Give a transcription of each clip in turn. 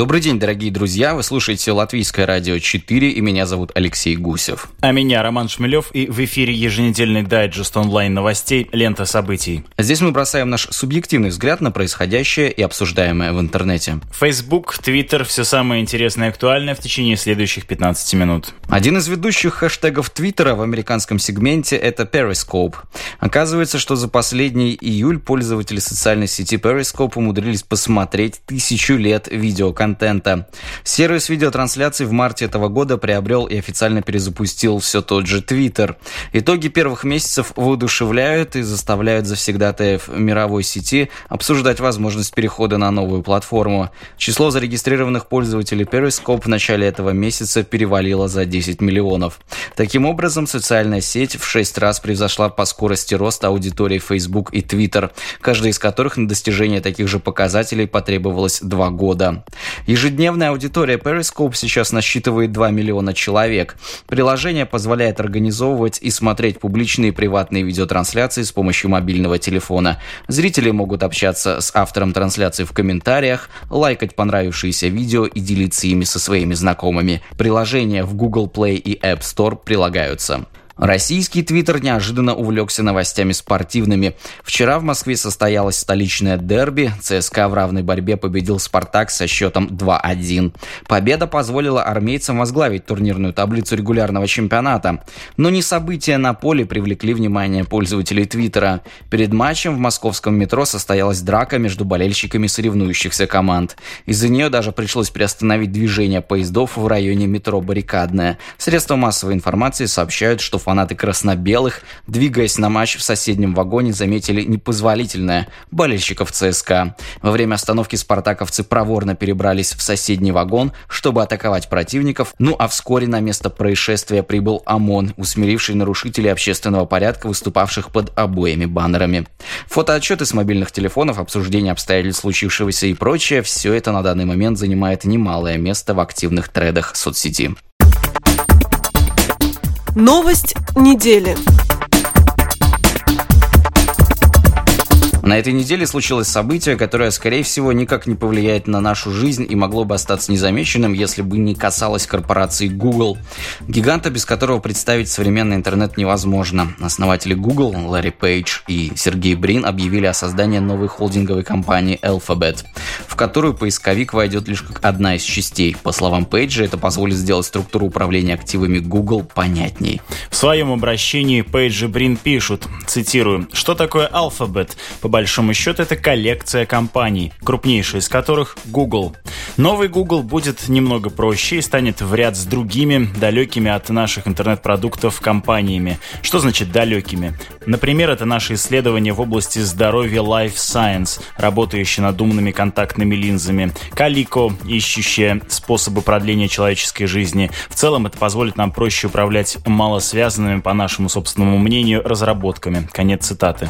Добрый день, дорогие друзья. Вы слушаете Латвийское радио 4, и меня зовут Алексей Гусев. А меня Роман Шмелев, и в эфире еженедельный дайджест онлайн новостей «Лента событий». Здесь мы бросаем наш субъективный взгляд на происходящее и обсуждаемое в интернете. Facebook, Twitter – все самое интересное и актуальное в течение следующих 15 минут. Один из ведущих хэштегов Твиттера в американском сегменте – это Periscope. Оказывается, что за последний июль пользователи социальной сети Periscope умудрились посмотреть тысячу лет видео контента. Сервис видеотрансляций в марте этого года приобрел и официально перезапустил все тот же Twitter. Итоги первых месяцев воодушевляют и заставляют завсегдатаев мировой сети обсуждать возможность перехода на новую платформу. Число зарегистрированных пользователей Periscope в начале этого месяца перевалило за 10 миллионов. Таким образом, социальная сеть в 6 раз превзошла по скорости роста аудитории Facebook и Twitter, каждый из которых на достижение таких же показателей потребовалось 2 года. Ежедневная аудитория Periscope сейчас насчитывает 2 миллиона человек. Приложение позволяет организовывать и смотреть публичные и приватные видеотрансляции с помощью мобильного телефона. Зрители могут общаться с автором трансляции в комментариях, лайкать понравившиеся видео и делиться ими со своими знакомыми. Приложения в Google Play и App Store прилагаются. Российский твиттер неожиданно увлекся новостями спортивными. Вчера в Москве состоялось столичное дерби. ЦСКА в равной борьбе победил «Спартак» со счетом 2-1. Победа позволила армейцам возглавить турнирную таблицу регулярного чемпионата. Но не события на поле привлекли внимание пользователей твиттера. Перед матчем в московском метро состоялась драка между болельщиками соревнующихся команд. Из-за нее даже пришлось приостановить движение поездов в районе метро «Баррикадная». Средства массовой информации сообщают, что фанаты красно-белых, двигаясь на матч в соседнем вагоне, заметили непозволительное болельщиков ЦСКА. Во время остановки спартаковцы проворно перебрались в соседний вагон, чтобы атаковать противников, ну а вскоре на место происшествия прибыл ОМОН, усмиривший нарушителей общественного порядка, выступавших под обоими баннерами. Фотоотчеты с мобильных телефонов, обсуждение обстоятельств случившегося и прочее – все это на данный момент занимает немалое место в активных тредах соцсети. Новость недели. На этой неделе случилось событие, которое, скорее всего, никак не повлияет на нашу жизнь и могло бы остаться незамеченным, если бы не касалось корпорации Google. Гиганта, без которого представить современный интернет невозможно. Основатели Google, Ларри Пейдж и Сергей Брин объявили о создании новой холдинговой компании Alphabet, в которую поисковик войдет лишь как одна из частей. По словам Пейджа, это позволит сделать структуру управления активами Google понятней. В своем обращении Пейдж и Брин пишут, цитирую, «Что такое Alphabet? По большому счету это коллекция компаний, крупнейшая из которых Google. Новый Google будет немного проще и станет в ряд с другими, далекими от наших интернет-продуктов компаниями. Что значит далекими? Например, это наши исследования в области здоровья Life Science, работающие над умными контактными линзами, Калико, ищущие способы продления человеческой жизни. В целом это позволит нам проще управлять малосвязанными, по нашему собственному мнению, разработками. Конец цитаты.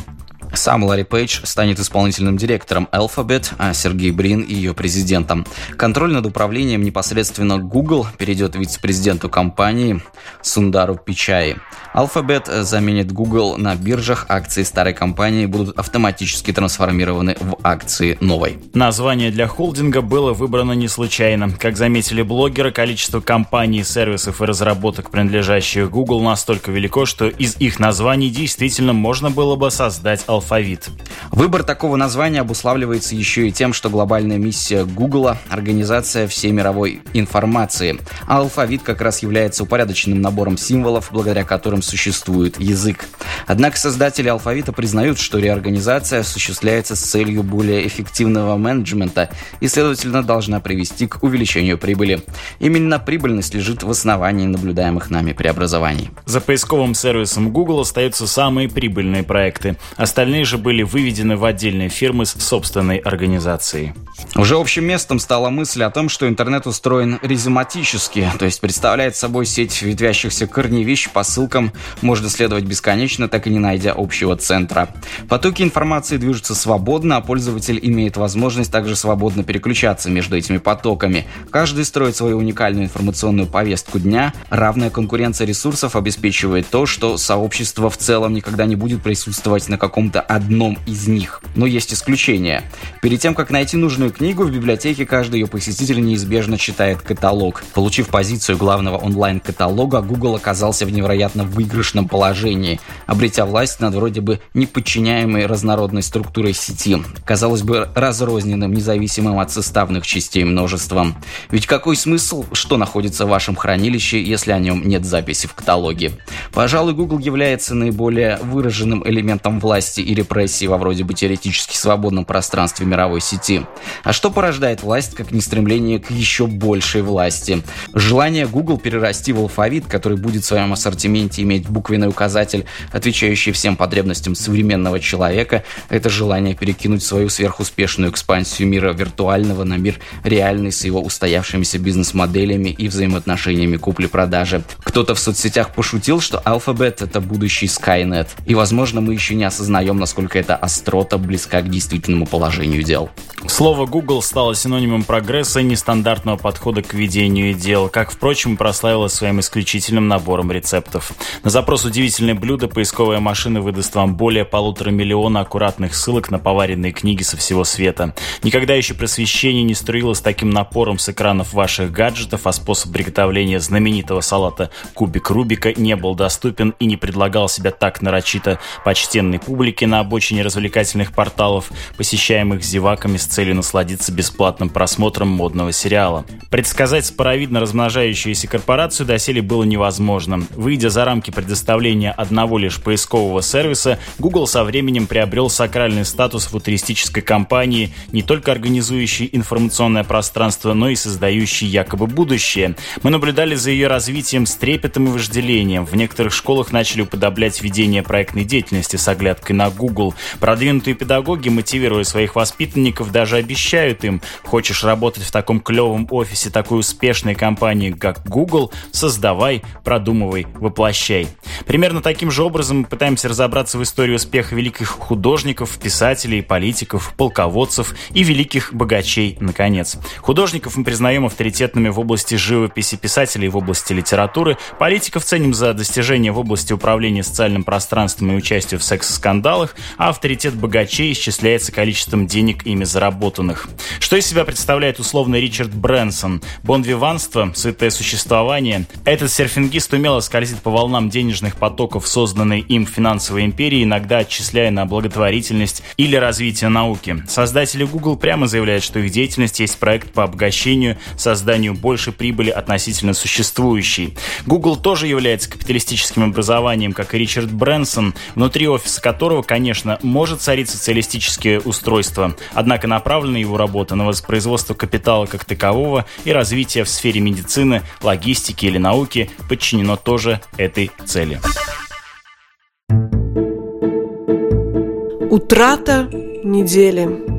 Сам Ларри Пейдж станет исполнительным директором Alphabet, а Сергей Брин – ее президентом. Контроль над управлением непосредственно Google перейдет вице-президенту компании Сундару Пичаи. Alphabet заменит Google на биржах, акции старой компании будут автоматически трансформированы в акции новой. Название для холдинга было выбрано не случайно. Как заметили блогеры, количество компаний, сервисов и разработок, принадлежащих Google, настолько велико, что из их названий действительно можно было бы создать алфавит. Выбор такого названия обуславливается еще и тем, что глобальная миссия Google – организация всей мировой информации. А алфавит как раз является упорядоченным набором символов, благодаря которым существует язык. Однако создатели алфавита признают, что реорганизация осуществляется с целью более эффективного менеджмента и, следовательно, должна привести к увеличению прибыли. Именно прибыльность лежит в основании наблюдаемых нами преобразований. За поисковым сервисом Google остаются самые прибыльные проекты. Остальные Остальные же были выведены в отдельные фирмы с собственной организацией. Уже общим местом стала мысль о том, что интернет устроен резоматически, то есть представляет собой сеть ветвящихся корневищ по ссылкам, можно следовать бесконечно, так и не найдя общего центра. Потоки информации движутся свободно, а пользователь имеет возможность также свободно переключаться между этими потоками. Каждый строит свою уникальную информационную повестку дня. Равная конкуренция ресурсов обеспечивает то, что сообщество в целом никогда не будет присутствовать на каком-то одном из них. Но есть исключения. Перед тем, как найти нужную книгу, в библиотеке каждый ее посетитель неизбежно читает каталог. Получив позицию главного онлайн-каталога, Google оказался в невероятно выигрышном положении, обретя власть над вроде бы неподчиняемой разнородной структурой сети. Казалось бы, разрозненным, независимым от составных частей множеством. Ведь какой смысл, что находится в вашем хранилище, если о нем нет записи в каталоге? Пожалуй, Google является наиболее выраженным элементом власти и репрессии во вроде бы теоретически свободном пространстве мировой сети. А что порождает власть, как не стремление к еще большей власти? Желание Google перерасти в алфавит, который будет в своем ассортименте иметь буквенный указатель, отвечающий всем потребностям современного человека, это желание перекинуть свою сверхуспешную экспансию мира виртуального на мир реальный с его устоявшимися бизнес-моделями и взаимоотношениями купли-продажи. Кто-то в соцсетях пошутил, что Alphabet — это будущий Skynet. И, возможно, мы еще не осознаем, насколько эта острота близка к действительному положению дел. Слово Google стало синонимом прогресса и нестандартного подхода к ведению дел, как, впрочем, прославило своим исключительным набором рецептов. На запрос «Удивительное блюдо» поисковая машина выдаст вам более полутора миллиона аккуратных ссылок на поваренные книги со всего света. Никогда еще просвещение не струилось таким напором с экранов ваших гаджетов, а способ приготовления знаменитого салата «Кубик Рубика» не был доступен и не предлагал себя так нарочито почтенной публике на обочине развлекательных порталов, посещаемых зеваками с целью насладиться бесплатным просмотром модного сериала. Предсказать споровидно размножающуюся корпорацию доселе было невозможно. Выйдя за рамки предоставления одного лишь поискового сервиса, Google со временем приобрел сакральный статус футуристической компании, не только организующей информационное пространство, но и создающей якобы будущее. Мы наблюдали за ее развитием с трепетом и вожделением. В некоторых школах начали уподоблять ведение проектной деятельности с оглядкой на Google. Продвинутые педагоги, мотивируя своих воспитанников, даже обещают им, хочешь работать в таком клевом офисе такой успешной компании, как Google, создавай, продумывай, воплощай. Примерно таким же образом мы пытаемся разобраться в истории успеха великих художников, писателей, политиков, полководцев и великих богачей, наконец. Художников мы признаем авторитетными в области живописи, писателей в области литературы, политиков ценим за достижения в области управления социальным пространством и участию в секс-скандалах, а авторитет богачей исчисляется количеством денег ими заработанных. Что из себя представляет условный Ричард Брэнсон? Бонвиванство, святое существование. Этот серфингист умело скользит по волнам денежных потоков, созданной им финансовой империи, иногда отчисляя на благотворительность или развитие науки. Создатели Google прямо заявляют, что их деятельность есть проект по обогащению, созданию больше прибыли относительно существующей. Google тоже является капиталистическим образованием, как и Ричард Брэнсон, внутри офиса которого, конечно, может царить социалистическое устройство. Однако на направлена его работа на воспроизводство капитала как такового и развитие в сфере медицины, логистики или науки подчинено тоже этой цели. Утрата недели.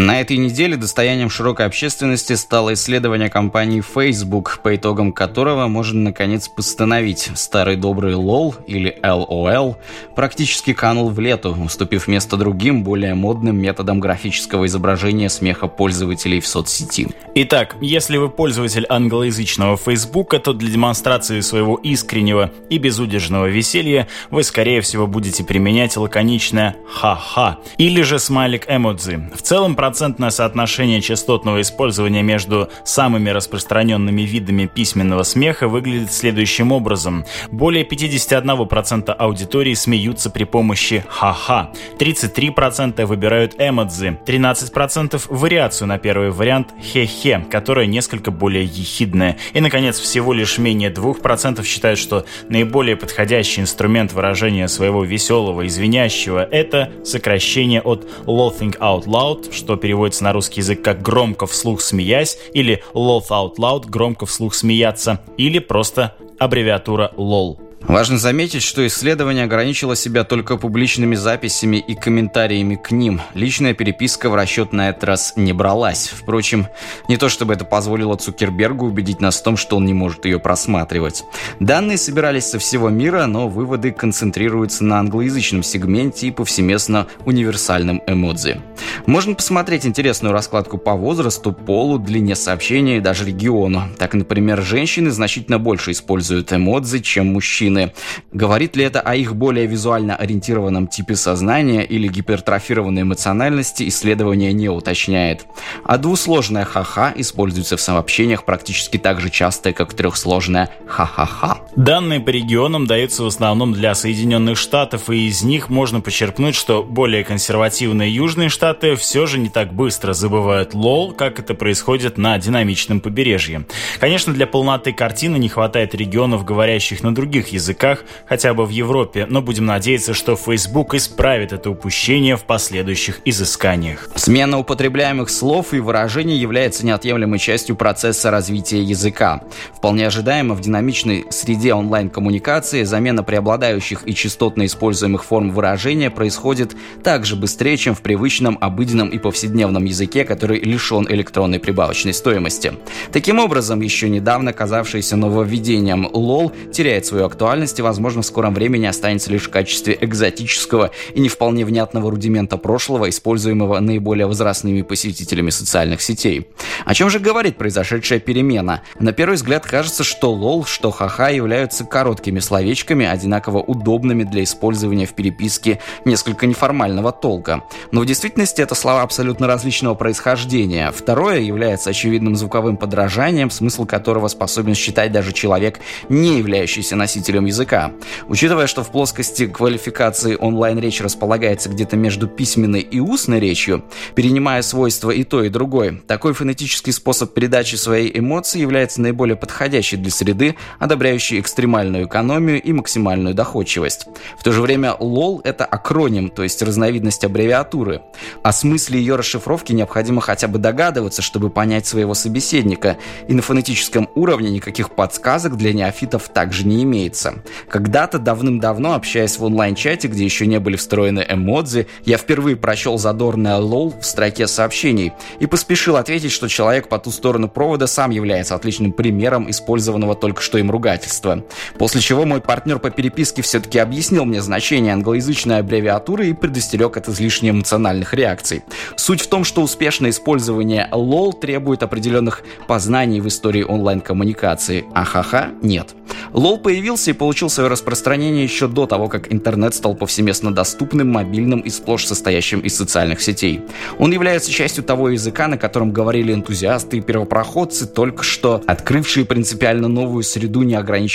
На этой неделе достоянием широкой общественности стало исследование компании Facebook, по итогам которого можно наконец постановить старый добрый LOL или LOL практически канул в лету, уступив место другим, более модным методам графического изображения смеха пользователей в соцсети. Итак, если вы пользователь англоязычного Facebook, то для демонстрации своего искреннего и безудержного веселья вы, скорее всего, будете применять лаконичное «ха-ха» или же смайлик эмодзи. В целом, процентное соотношение частотного использования между самыми распространенными видами письменного смеха выглядит следующим образом. Более 51% аудитории смеются при помощи «ха-ха», 33% выбирают эмодзи, 13% вариацию на первый вариант «хе-хе», которая несколько более ехидная. И, наконец, всего лишь менее 2% считают, что наиболее подходящий инструмент выражения своего веселого, извиняющего – это сокращение от laughing out loud, что переводится на русский язык как «громко вслух смеясь» или «laugh out loud» – «громко вслух смеяться» или просто аббревиатура LOL. Важно заметить, что исследование ограничило себя только публичными записями и комментариями к ним. Личная переписка в расчет на этот раз не бралась. Впрочем, не то чтобы это позволило Цукербергу убедить нас в том, что он не может ее просматривать. Данные собирались со всего мира, но выводы концентрируются на англоязычном сегменте и повсеместно универсальном эмодзи. Можно посмотреть интересную раскладку по возрасту, полу, длине сообщения и даже региону. Так, например, женщины значительно больше используют эмодзи, чем мужчины мужчины. Говорит ли это о их более визуально ориентированном типе сознания или гипертрофированной эмоциональности, исследование не уточняет. А двусложное ха-ха используется в сообщениях практически так же часто, как трехсложное ха-ха-ха. Данные по регионам даются в основном для Соединенных Штатов, и из них можно почерпнуть, что более консервативные южные штаты все же не так быстро забывают лол, как это происходит на динамичном побережье. Конечно, для полноты картины не хватает регионов, говорящих на других языках, хотя бы в Европе, но будем надеяться, что Facebook исправит это упущение в последующих изысканиях. Смена употребляемых слов и выражений является неотъемлемой частью процесса развития языка. Вполне ожидаемо в динамичной среде онлайн-коммуникации замена преобладающих и частотно используемых форм выражения происходит так же быстрее, чем в привычном, обыденном и повседневном языке, который лишен электронной прибавочной стоимости. Таким образом, еще недавно казавшееся нововведением LOL теряет свою актуальность актуальности, возможно, в скором времени останется лишь в качестве экзотического и не вполне внятного рудимента прошлого, используемого наиболее возрастными посетителями социальных сетей. О чем же говорит произошедшая перемена? На первый взгляд кажется, что лол, что ха-ха являются короткими словечками, одинаково удобными для использования в переписке несколько неформального толка. Но в действительности это слова абсолютно различного происхождения. Второе является очевидным звуковым подражанием, смысл которого способен считать даже человек, не являющийся носителем языка. Учитывая, что в плоскости квалификации онлайн-речь располагается где-то между письменной и устной речью, перенимая свойства и то, и другой, такой фонетический способ передачи своей эмоции является наиболее подходящей для среды, одобряющей экстремальную экономию и максимальную доходчивость. В то же время LOL — это акроним, то есть разновидность аббревиатуры. О смысле ее расшифровки необходимо хотя бы догадываться, чтобы понять своего собеседника, и на фонетическом уровне никаких подсказок для неофитов также не имеется. Когда-то давным-давно, общаясь в онлайн-чате, где еще не были встроены эмодзи, я впервые прочел задорное лол в строке сообщений и поспешил ответить, что человек по ту сторону провода сам является отличным примером использованного только что им ругательства. После чего мой партнер по переписке все-таки объяснил мне значение англоязычной аббревиатуры и предостерег от излишне эмоциональных реакций. Суть в том, что успешное использование LOL требует определенных познаний в истории онлайн-коммуникации, а ха-ха нет. LOL появился и получил свое распространение еще до того, как интернет стал повсеместно доступным, мобильным и сплошь состоящим из социальных сетей. Он является частью того языка, на котором говорили энтузиасты и первопроходцы, только что открывшие принципиально новую среду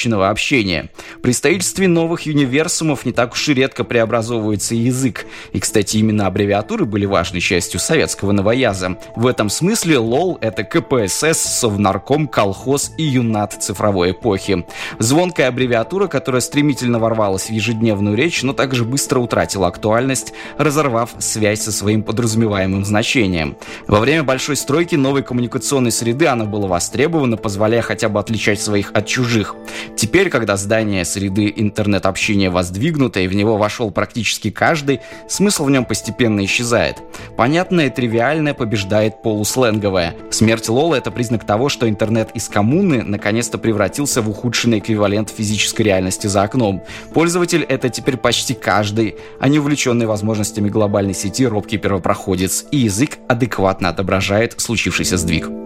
неограниченного общения. При строительстве новых универсумов не так уж и редко преобразовывается язык. И, кстати, именно аббревиатуры были важной частью советского новояза. В этом смысле ЛОЛ — это КПСС, Совнарком, колхоз и юнат цифровой эпохи. Звонкая аббревиатура, которая стремительно ворвалась в ежедневную речь, но также быстро утратила актуальность, разорвав связь со своим подразумеваемым значением. Во время большой стройки новой коммуникационной среды она была востребована, позволяя хотя бы отличать своих от чужих. Теперь, когда здание среды интернет-общения воздвигнуто и в него вошел практически каждый, смысл в нем постепенно исчезает. Понятное и тривиальное побеждает полусленговое. Смерть Лола — это признак того, что интернет из коммуны наконец-то превратился в ухудшенный эквивалент физической реальности за окном. Пользователь — это теперь почти каждый, а не увлеченный возможностями глобальной сети робкий первопроходец, и язык адекватно отображает случившийся сдвиг.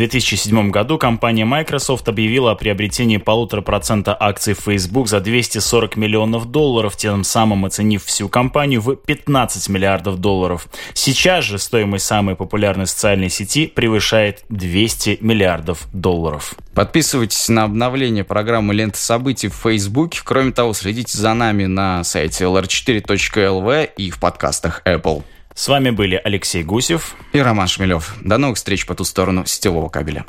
2007 году компания Microsoft объявила о приобретении полутора процента акций Facebook за 240 миллионов долларов, тем самым оценив всю компанию в 15 миллиардов долларов. Сейчас же стоимость самой популярной социальной сети превышает 200 миллиардов долларов. Подписывайтесь на обновление программы «Лента событий» в Facebook. Кроме того, следите за нами на сайте lr4.lv и в подкастах Apple. С вами были Алексей Гусев и Роман Шмелев. До новых встреч по ту сторону сетевого кабеля.